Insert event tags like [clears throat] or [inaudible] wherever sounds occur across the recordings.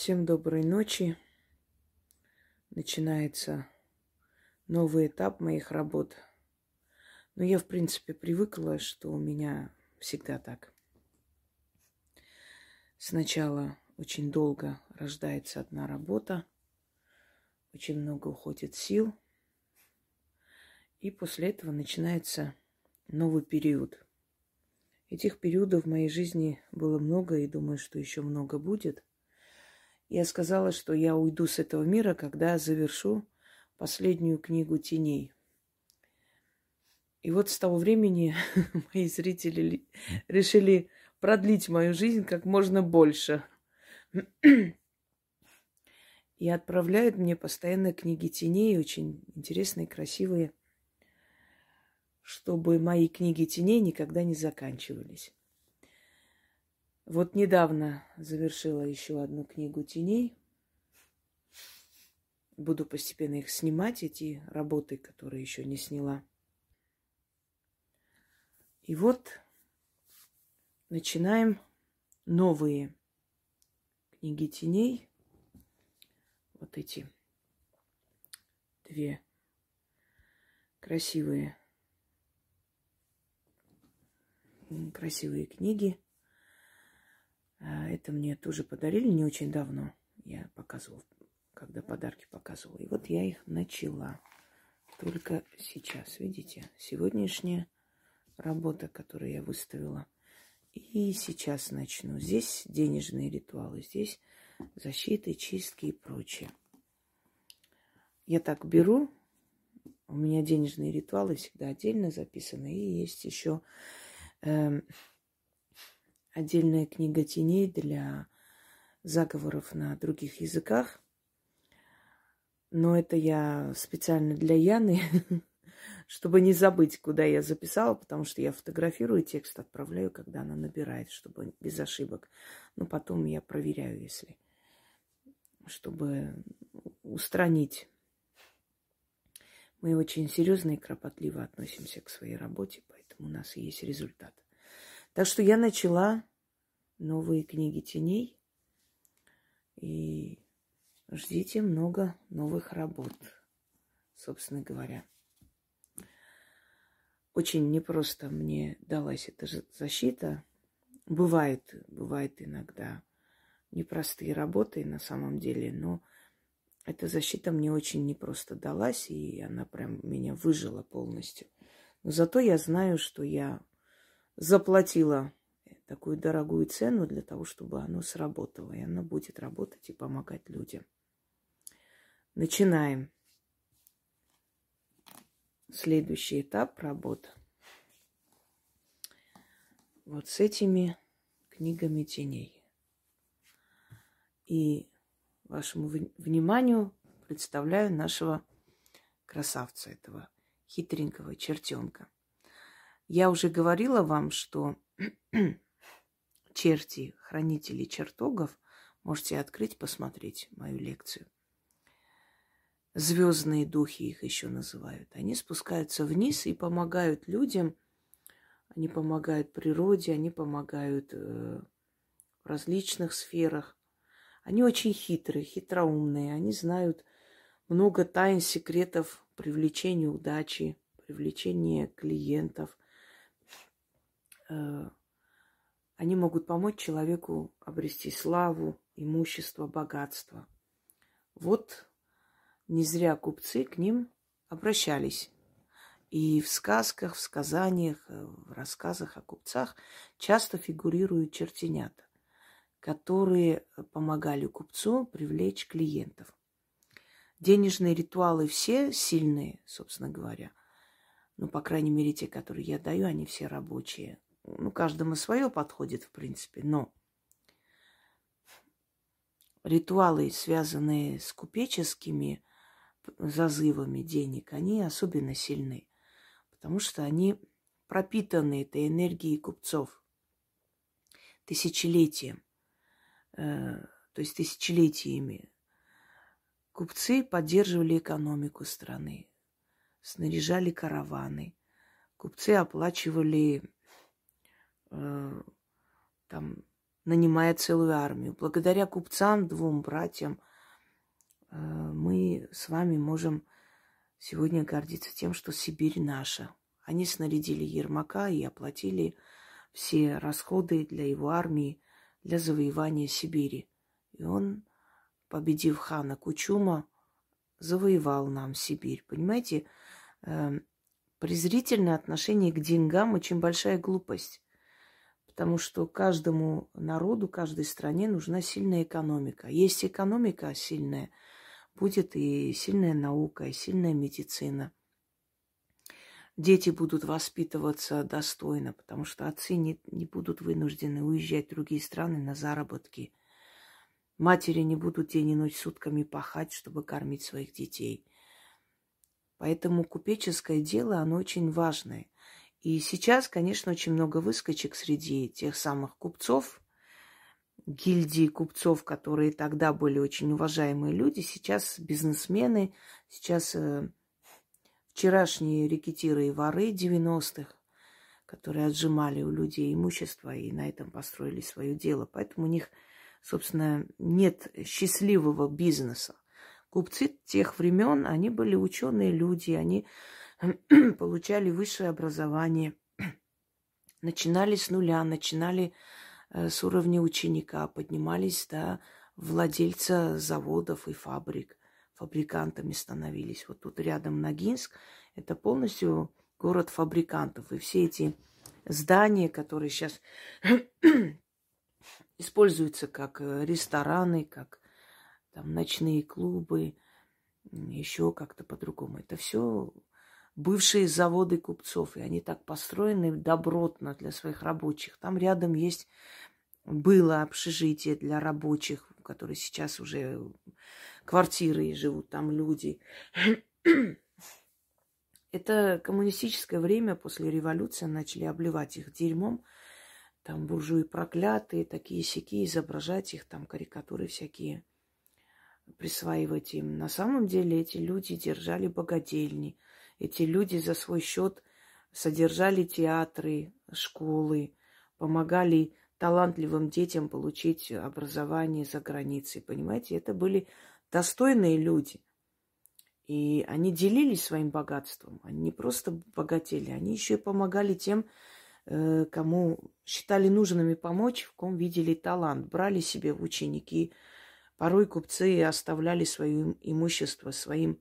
Всем доброй ночи. Начинается новый этап моих работ. Но я, в принципе, привыкла, что у меня всегда так. Сначала очень долго рождается одна работа, очень много уходит сил, и после этого начинается новый период. Этих периодов в моей жизни было много, и думаю, что еще много будет. Я сказала, что я уйду с этого мира, когда завершу последнюю книгу теней. И вот с того времени [laughs] мои зрители решили продлить мою жизнь как можно больше. И отправляют мне постоянно книги теней, очень интересные, красивые, чтобы мои книги теней никогда не заканчивались. Вот недавно завершила еще одну книгу теней. Буду постепенно их снимать, эти работы, которые еще не сняла. И вот начинаем новые книги теней. Вот эти две красивые, красивые книги. А, это мне тоже подарили не очень давно. Я показывала, когда подарки показывала. И вот я их начала. Только сейчас, видите, сегодняшняя работа, которую я выставила. И сейчас начну. Здесь денежные ритуалы, здесь защиты, чистки и прочее. Я так беру. У меня денежные ритуалы всегда отдельно записаны. И есть еще э, отдельная книга теней для заговоров на других языках. Но это я специально для Яны, [laughs] чтобы не забыть, куда я записала, потому что я фотографирую текст, отправляю, когда она набирает, чтобы без ошибок. Но потом я проверяю, если, чтобы устранить. Мы очень серьезно и кропотливо относимся к своей работе, поэтому у нас есть результат. Так что я начала новые книги теней. И ждите много новых работ, собственно говоря. Очень непросто мне далась эта защита. Бывает, бывает иногда непростые работы на самом деле, но эта защита мне очень непросто далась, и она прям меня выжила полностью. Но зато я знаю, что я заплатила такую дорогую цену для того, чтобы оно сработало. И оно будет работать и помогать людям. Начинаем. Следующий этап работы. Вот с этими книгами теней. И вашему вниманию представляю нашего красавца, этого хитренького чертенка. Я уже говорила вам, что [clears throat] черти, хранители чертогов, можете открыть, посмотреть мою лекцию. Звездные духи их еще называют. Они спускаются вниз и помогают людям. Они помогают природе, они помогают э, в различных сферах. Они очень хитрые, хитроумные. Они знают много тайн, секретов привлечения удачи, привлечения клиентов, они могут помочь человеку обрести славу, имущество, богатство. Вот не зря купцы к ним обращались. И в сказках, в сказаниях, в рассказах о купцах часто фигурируют чертенята, которые помогали купцу привлечь клиентов. Денежные ритуалы все сильные, собственно говоря. Ну, по крайней мере, те, которые я даю, они все рабочие ну, каждому свое подходит, в принципе, но ритуалы, связанные с купеческими зазывами денег, они особенно сильны, потому что они пропитаны этой энергией купцов тысячелетием, э, то есть тысячелетиями. Купцы поддерживали экономику страны, снаряжали караваны, купцы оплачивали Э, там нанимая целую армию. Благодаря купцам, двум братьям, э, мы с вами можем сегодня гордиться тем, что Сибирь наша. Они снарядили Ермака и оплатили все расходы для его армии для завоевания Сибири. И он, победив хана Кучума, завоевал нам Сибирь. Понимаете, эм, презрительное отношение к деньгам очень большая глупость. Потому что каждому народу, каждой стране нужна сильная экономика. Есть экономика сильная, будет и сильная наука, и сильная медицина. Дети будут воспитываться достойно, потому что отцы не, не будут вынуждены уезжать в другие страны на заработки. Матери не будут день и ночь сутками пахать, чтобы кормить своих детей. Поэтому купеческое дело, оно очень важное. И сейчас, конечно, очень много выскочек среди тех самых купцов, гильдии купцов, которые тогда были очень уважаемые люди, сейчас бизнесмены, сейчас э, вчерашние рекетиры и воры 90-х, которые отжимали у людей имущество и на этом построили свое дело. Поэтому у них, собственно, нет счастливого бизнеса. Купцы тех времен, они были ученые люди, они [clears throat] получали высшее образование, [clears throat] начинали с нуля, начинали э, с уровня ученика, поднимались до владельца заводов и фабрик фабрикантами становились. Вот тут рядом Ногинск, это полностью город фабрикантов. И все эти здания, которые сейчас [clears throat] используются как э, рестораны, как там ночные клубы, еще как-то по-другому. Это все бывшие заводы купцов, и они так построены добротно для своих рабочих. Там рядом есть было общежитие для рабочих, которые сейчас уже квартиры и живут там люди. [clears throat] Это коммунистическое время после революции начали обливать их дерьмом. Там буржуи проклятые, такие сяки, изображать их, там карикатуры всякие присваивать им. На самом деле эти люди держали богадельни. Эти люди за свой счет содержали театры, школы, помогали талантливым детям получить образование за границей. Понимаете, это были достойные люди. И они делились своим богатством. Они не просто богатели, они еще и помогали тем, э, кому считали нужными помочь, в ком видели талант, брали себе ученики. Порой купцы оставляли свое имущество своим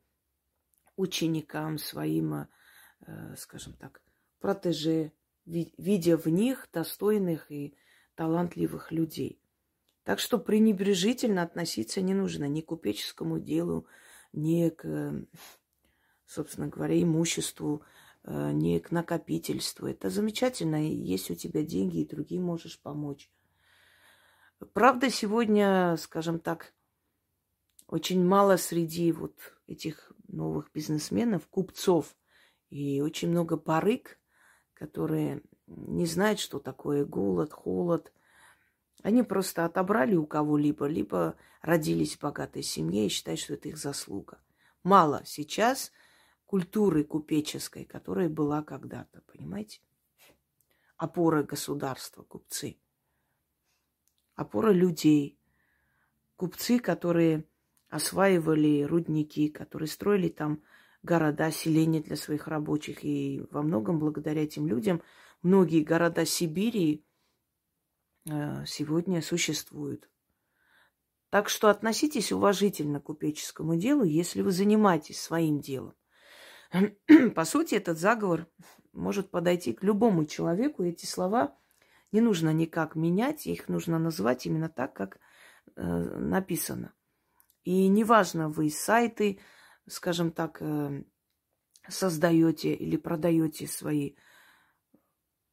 ученикам, своим, э, скажем так, протеже, видя в них достойных и талантливых людей. Так что пренебрежительно относиться не нужно ни к купеческому делу, ни к, собственно говоря, имуществу, э, ни к накопительству. Это замечательно. Есть у тебя деньги, и другим можешь помочь. Правда, сегодня, скажем так, очень мало среди вот этих новых бизнесменов, купцов, и очень много барыг, которые не знают, что такое голод, холод, они просто отобрали у кого-либо, либо родились в богатой семье и считают, что это их заслуга. Мало сейчас культуры купеческой, которая была когда-то, понимаете? Опора государства, купцы. Опора людей. Купцы, которые осваивали рудники, которые строили там города, селения для своих рабочих. И во многом благодаря этим людям многие города Сибири Э, сегодня существуют. Так что относитесь уважительно к купеческому делу, если вы занимаетесь своим делом. [clears throat] По сути, этот заговор может подойти к любому человеку. Эти слова не нужно никак менять, их нужно называть именно так, как э, написано. И неважно, вы сайты, скажем так, э, создаете или продаете свои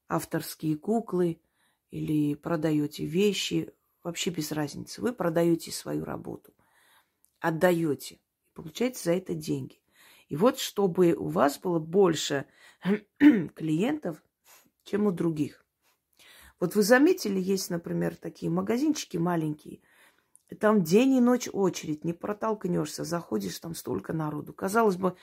авторские куклы – или продаете вещи, вообще без разницы. Вы продаете свою работу, отдаете, получаете за это деньги. И вот чтобы у вас было больше [clears throat] клиентов, чем у других. Вот вы заметили, есть, например, такие магазинчики маленькие, там день и ночь очередь, не протолкнешься, заходишь, там столько народу. Казалось бы,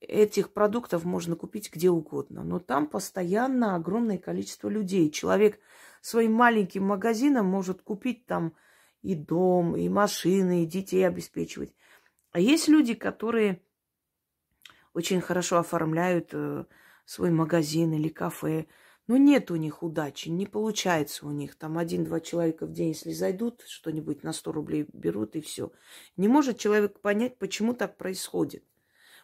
этих продуктов можно купить где угодно, но там постоянно огромное количество людей. Человек своим маленьким магазином может купить там и дом, и машины, и детей обеспечивать. А есть люди, которые очень хорошо оформляют э, свой магазин или кафе, но нет у них удачи, не получается у них. Там один-два человека в день, если зайдут, что-нибудь на 100 рублей берут и все. Не может человек понять, почему так происходит.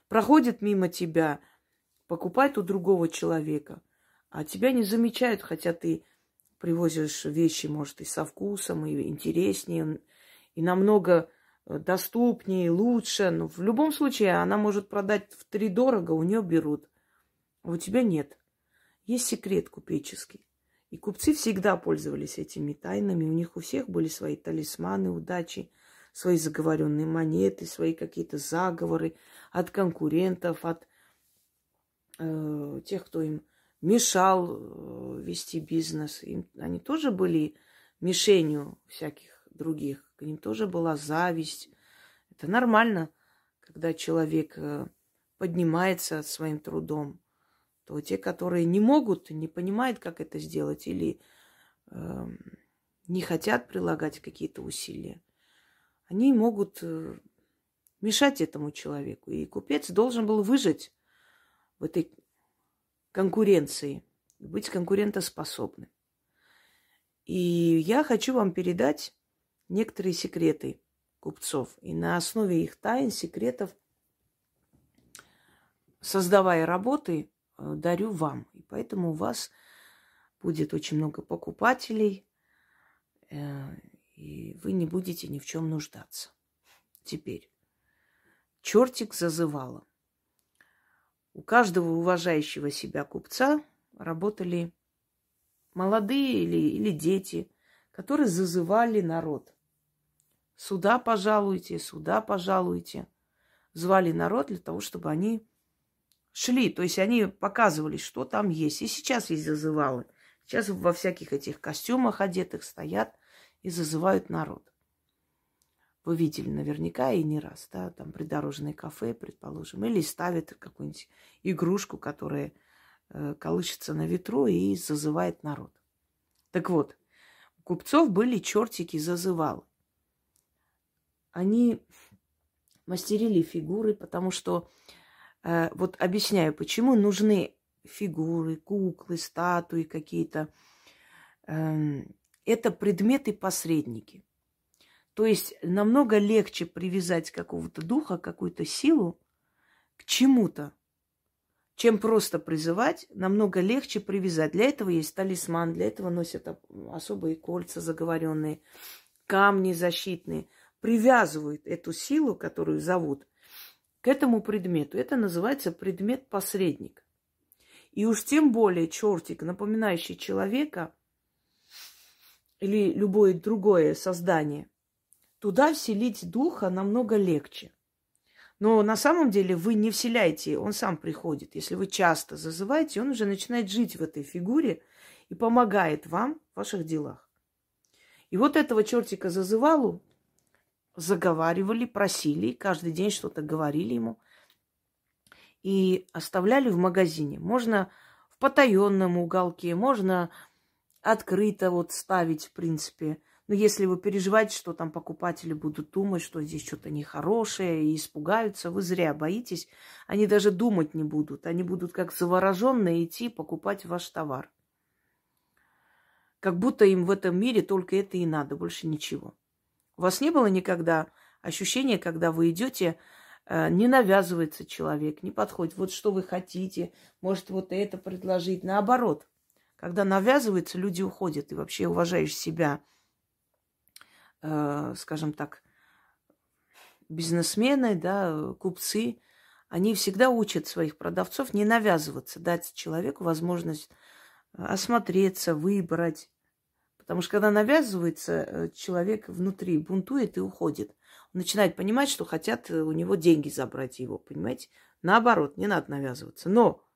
Проходит мимо тебя, покупает у другого человека, а тебя не замечают, хотя ты привозишь вещи, может, и со вкусом, и интереснее, и намного э, доступнее, лучше. Но в любом случае она может продать в три дорого, у нее берут. А у тебя нет. Есть секрет купеческий. И купцы всегда пользовались этими тайнами. У них у всех были свои талисманы удачи, свои заговоренные монеты, свои какие-то заговоры от конкурентов, от э, тех, кто им мешал э, вести бизнес. Им, они тоже были мишенью всяких других. К ним тоже была зависть. Это нормально, когда человек э, поднимается своим трудом то те, которые не могут, не понимают, как это сделать, или э, не хотят прилагать какие-то усилия, они могут э, мешать этому человеку. И купец должен был выжить в этой конкуренции, быть конкурентоспособным. И я хочу вам передать некоторые секреты купцов. И на основе их тайн, секретов, создавая работы, дарю вам. И поэтому у вас будет очень много покупателей, э, и вы не будете ни в чем нуждаться. Теперь. Чертик зазывала. У каждого уважающего себя купца работали молодые или, или дети, которые зазывали народ. Сюда пожалуйте, сюда пожалуйте. Звали народ для того, чтобы они шли, то есть они показывали, что там есть. И сейчас есть зазывалы. Сейчас во всяких этих костюмах одетых стоят и зазывают народ. Вы видели наверняка и не раз, да, там придорожное кафе, предположим, или ставят какую-нибудь игрушку, которая э, колышется на ветру и зазывает народ. Так вот, у купцов были чертики зазывалы. Они мастерили фигуры, потому что Э, вот объясняю, почему нужны фигуры, куклы, статуи какие-то. Эм, это предметы-посредники. То есть намного легче привязать какого-то духа, какую-то силу к чему-то, чем просто призывать, намного легче привязать. Для этого есть талисман, для этого носят особые кольца заговоренные, камни защитные. Привязывают эту силу, которую зовут, к этому предмету. Это называется предмет-посредник. И уж тем более чертик, напоминающий человека или любое другое создание, туда вселить духа намного легче. Но на самом деле вы не вселяете, он сам приходит. Если вы часто зазываете, он уже начинает жить в этой фигуре и помогает вам в ваших делах. И вот этого чертика зазывалу заговаривали, просили, каждый день что-то говорили ему и оставляли в магазине. Можно в потаенном уголке, можно открыто вот ставить, в принципе. Но если вы переживаете, что там покупатели будут думать, что здесь что-то нехорошее и испугаются, вы зря боитесь. Они даже думать не будут. Они будут как завороженные идти покупать ваш товар. Как будто им в этом мире только это и надо, больше ничего. У вас не было никогда ощущения, когда вы идете, э, не навязывается человек, не подходит. Вот что вы хотите, может вот это предложить. Наоборот, когда навязывается, люди уходят. И вообще уважаешь себя, э, скажем так, бизнесмены, да, купцы, они всегда учат своих продавцов не навязываться, дать человеку возможность осмотреться, выбрать, Потому что когда навязывается, э, человек внутри бунтует и уходит. Он начинает понимать, что хотят э, у него деньги забрать его, понимаете? Наоборот, не надо навязываться. Но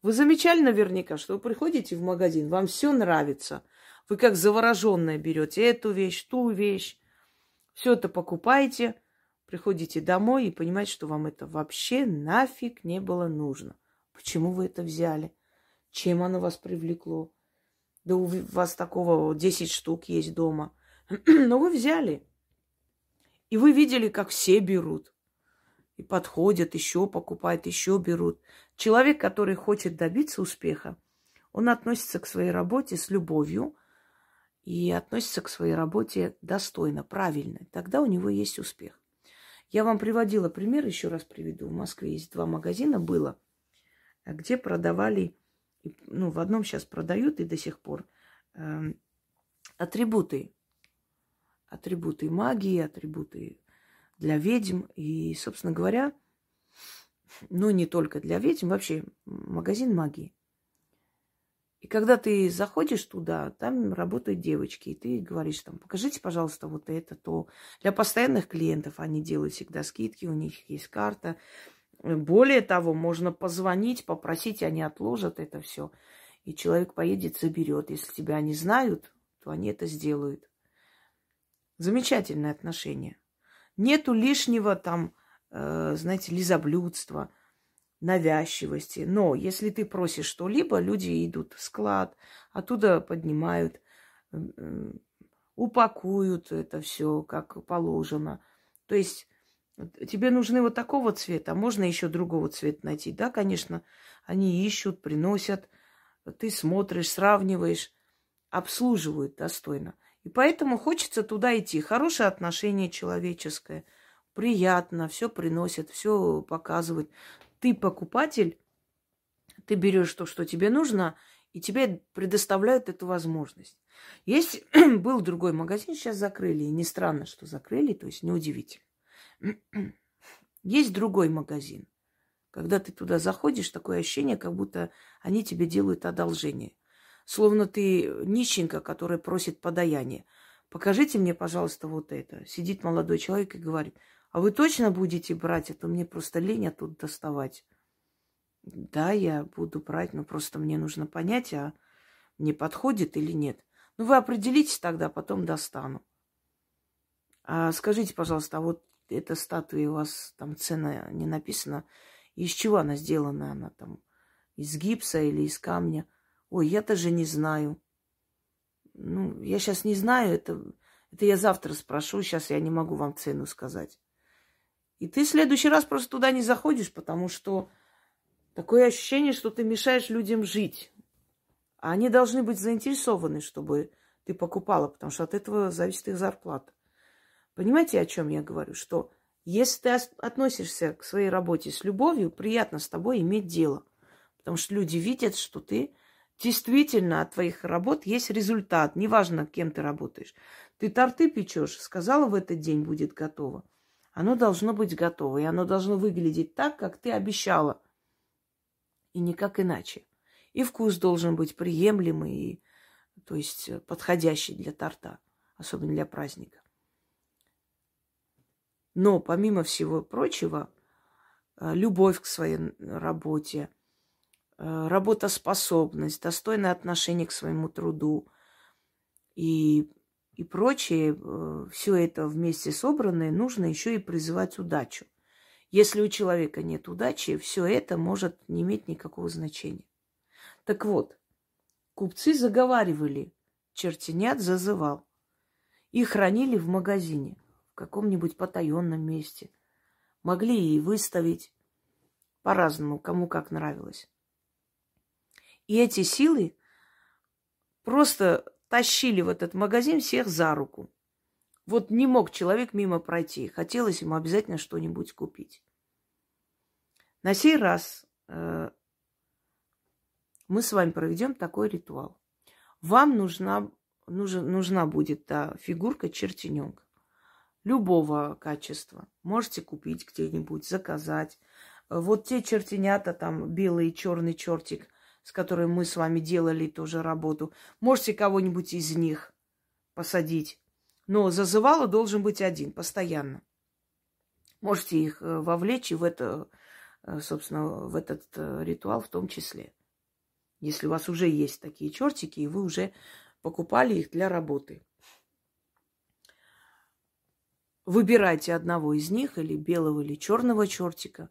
вы замечали наверняка, что вы приходите в магазин, вам все нравится. Вы как завороженная берете эту вещь, ту вещь. Все это покупаете, приходите домой и понимаете, что вам это вообще нафиг не было нужно. Почему вы это взяли? Чем оно вас привлекло? Да у вас такого 10 штук есть дома. [clears throat] Но вы взяли. И вы видели, как все берут. И подходят, еще покупают, еще берут. Человек, который хочет добиться успеха, он относится к своей работе с любовью и относится к своей работе достойно, правильно. Тогда у него есть успех. Я вам приводила пример, еще раз приведу. В Москве есть два магазина было, где продавали, ну, в одном сейчас продают и до сих пор, э, атрибуты атрибуты магии, атрибуты для ведьм. И, собственно говоря, ну, не только для ведьм, вообще магазин магии. И когда ты заходишь туда, там работают девочки, и ты говоришь там, покажите, пожалуйста, вот это, то. Для постоянных клиентов они делают всегда скидки, у них есть карта. Более того, можно позвонить, попросить, они отложат это все. И человек поедет, заберет. Если тебя не знают, то они это сделают. Замечательное отношение. Нету лишнего там, э, знаете, лизоблюдства, навязчивости. Но если ты просишь что-либо, люди идут в склад, оттуда поднимают, э, упакуют это все как положено. То есть тебе нужны вот такого цвета, а можно еще другого цвета найти. Да, конечно, они ищут, приносят, ты смотришь, сравниваешь, обслуживают достойно. И поэтому хочется туда идти. Хорошее отношение человеческое, приятно, все приносит, все показывает. Ты покупатель, ты берешь то, что тебе нужно, и тебе предоставляют эту возможность. Есть [clears throat] был другой магазин, сейчас закрыли, и не странно, что закрыли, то есть неудивительно. [clears throat] Есть другой магазин. Когда ты туда заходишь, такое ощущение, как будто они тебе делают одолжение словно ты нищенка, которая просит подаяние. Покажите мне, пожалуйста, вот это. Сидит молодой человек и говорит, а вы точно будете брать это? Мне просто лень оттуда доставать. Да, я буду брать, но просто мне нужно понять, а мне подходит или нет. Ну, вы определитесь тогда, потом достану. А скажите, пожалуйста, а вот эта статуя у вас там цена не написана. Из чего она сделана? Она там из гипса или из камня? Ой, я тоже не знаю. Ну, я сейчас не знаю, это, это я завтра спрошу, сейчас я не могу вам цену сказать. И ты в следующий раз просто туда не заходишь, потому что такое ощущение, что ты мешаешь людям жить. А они должны быть заинтересованы, чтобы ты покупала, потому что от этого зависит их зарплата. Понимаете, о чем я говорю? Что если ты относишься к своей работе с любовью, приятно с тобой иметь дело. Потому что люди видят, что ты Действительно, от твоих работ есть результат. Неважно, кем ты работаешь. Ты торты печешь, сказала, в этот день будет готово. Оно должно быть готово, и оно должно выглядеть так, как ты обещала. И никак иначе. И вкус должен быть приемлемый, и, то есть подходящий для торта, особенно для праздника. Но помимо всего прочего, э, любовь к своей работе – Э, работоспособность, достойное отношение к своему труду и, и прочее, э, все это вместе собранное, нужно еще и призывать удачу. Если у человека нет удачи, все это может не иметь никакого значения. Так вот, купцы заговаривали, чертенят зазывал. И хранили в магазине, каком-нибудь потаенном месте. Могли и выставить по-разному, кому как нравилось. И эти силы просто тащили в этот магазин всех за руку. Вот не мог человек мимо пройти. Хотелось ему обязательно что-нибудь купить. На сей раз э, мы с вами проведем такой ритуал. Вам нужна, нужен, нужна будет та фигурка чертененка любого качества. Можете купить где-нибудь, заказать. Вот те чертенята, там белый и черный чертик – с которой мы с вами делали тоже работу. Можете кого-нибудь из них посадить. Но зазывало должен быть один, постоянно. Можете их э, вовлечь и в это, э, собственно, в этот э, ритуал в том числе. Если у вас уже есть такие чертики, и вы уже покупали их для работы. Выбирайте одного из них, или белого, или черного чертика,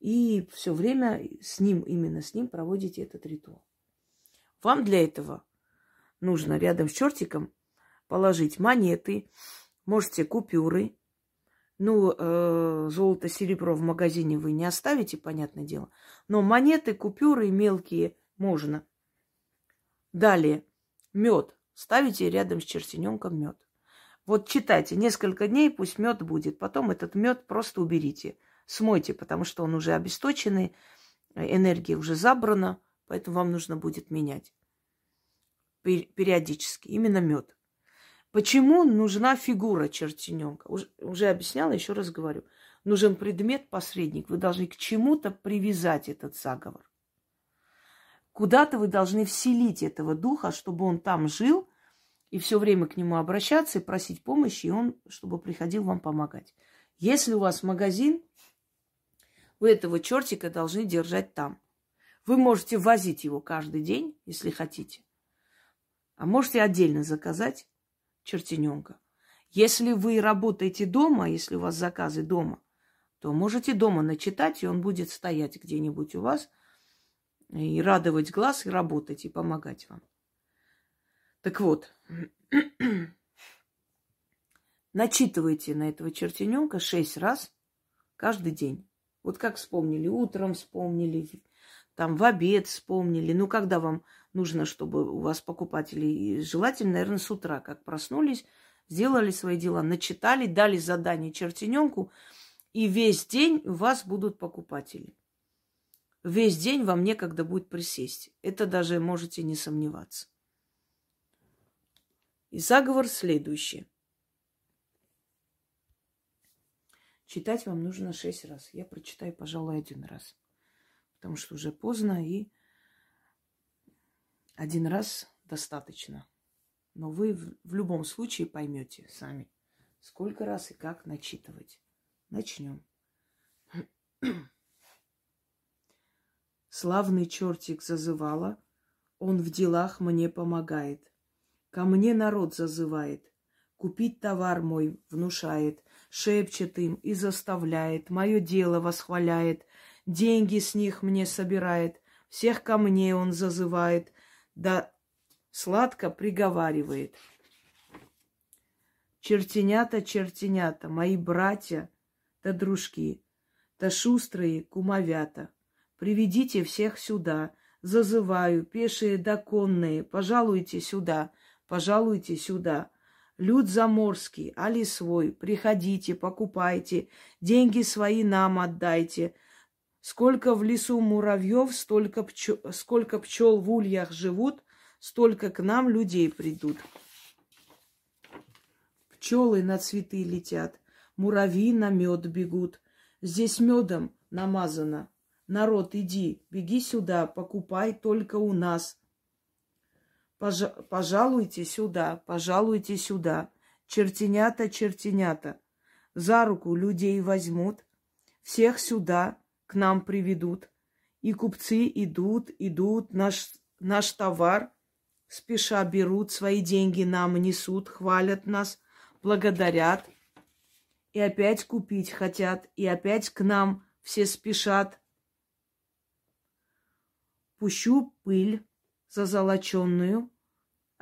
и все время с ним, именно с ним проводите этот ритуал. Вам для этого нужно рядом с чертиком положить монеты, можете купюры. Ну, э, золото, серебро в магазине вы не оставите, понятное дело. Но монеты, купюры мелкие можно. Далее, мед. Ставите рядом с чертененком мед. Вот читайте, несколько дней пусть мед будет. Потом этот мед просто уберите. Смойте, потому что он уже обесточенный, энергия уже забрана, поэтому вам нужно будет менять периодически. Именно мед. Почему нужна фигура чертененка? Уже, уже объясняла, еще раз говорю. Нужен предмет, посредник. Вы должны к чему-то привязать этот заговор. Куда-то вы должны вселить этого духа, чтобы он там жил, и все время к нему обращаться и просить помощи, и он, чтобы приходил вам помогать. Если у вас магазин, вы этого чертика должны держать там. Вы можете возить его каждый день, если хотите. А можете отдельно заказать чертененка. Если вы работаете дома, если у вас заказы дома, то можете дома начитать, и он будет стоять где-нибудь у вас и радовать глаз, и работать, и помогать вам. Так вот, [clears throat] начитывайте на этого чертененка шесть раз каждый день. Вот как вспомнили, утром вспомнили, там в обед вспомнили. Ну, когда вам нужно, чтобы у вас покупатели, желательно, наверное, с утра, как проснулись, сделали свои дела, начитали, дали задание чертененку, и весь день у вас будут покупатели. Весь день вам некогда будет присесть. Это даже можете не сомневаться. И заговор следующий. Читать вам нужно шесть раз. Я прочитаю, пожалуй, один раз. Потому что уже поздно, и один раз достаточно. Но вы в любом случае поймете сами, сколько раз и как начитывать. Начнем. Славный чертик зазывала, он в делах мне помогает. Ко мне народ зазывает, купить товар мой внушает, шепчет им и заставляет, мое дело восхваляет, деньги с них мне собирает, всех ко мне он зазывает, да сладко приговаривает. Чертенята, чертенята, мои братья да дружки, да шустрые кумовята, приведите всех сюда, зазываю, пешие да конные, пожалуйте сюда — пожалуйте сюда. Люд заморский, али свой, приходите, покупайте, деньги свои нам отдайте. Сколько в лесу муравьев, столько пчел, сколько пчел в ульях живут, столько к нам людей придут. Пчелы на цветы летят, муравьи на мед бегут. Здесь медом намазано. Народ, иди, беги сюда, покупай только у нас. Пожалуйте сюда, пожалуйте сюда. Чертенята, чертенята. За руку людей возьмут, всех сюда к нам приведут. И купцы идут, идут, наш, наш товар спеша берут, свои деньги нам несут, хвалят нас, благодарят. И опять купить хотят, и опять к нам все спешат. Пущу пыль зазолоченную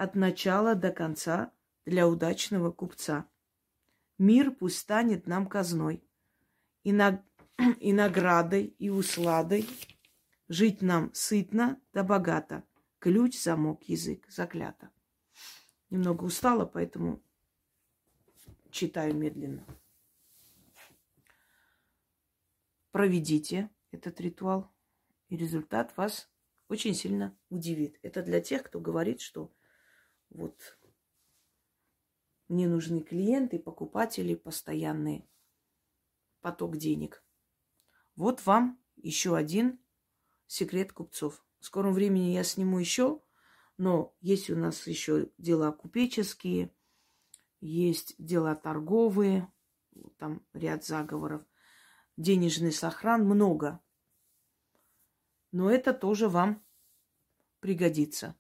от начала до конца для удачного купца. Мир пусть станет нам казной, и, на... [clears throat] и наградой, и усладой. Жить нам сытно да богато. Ключ, замок, язык, заклято. Немного устала, поэтому читаю медленно. Проведите этот ритуал, и результат вас очень сильно удивит. Это для тех, кто говорит, что вот мне нужны клиенты, покупатели постоянные, поток денег. Вот вам еще один секрет купцов. В скором времени я сниму еще, но есть у нас еще дела купеческие, есть дела торговые, там ряд заговоров, денежный сохран, много. Но это тоже вам пригодится.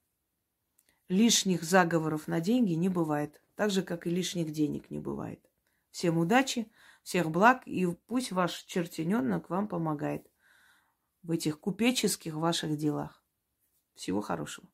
Лишних заговоров на деньги не бывает, так же, как и лишних денег не бывает. Всем удачи, всех благ, и пусть ваш чертененок вам помогает в этих купеческих ваших делах. Всего хорошего.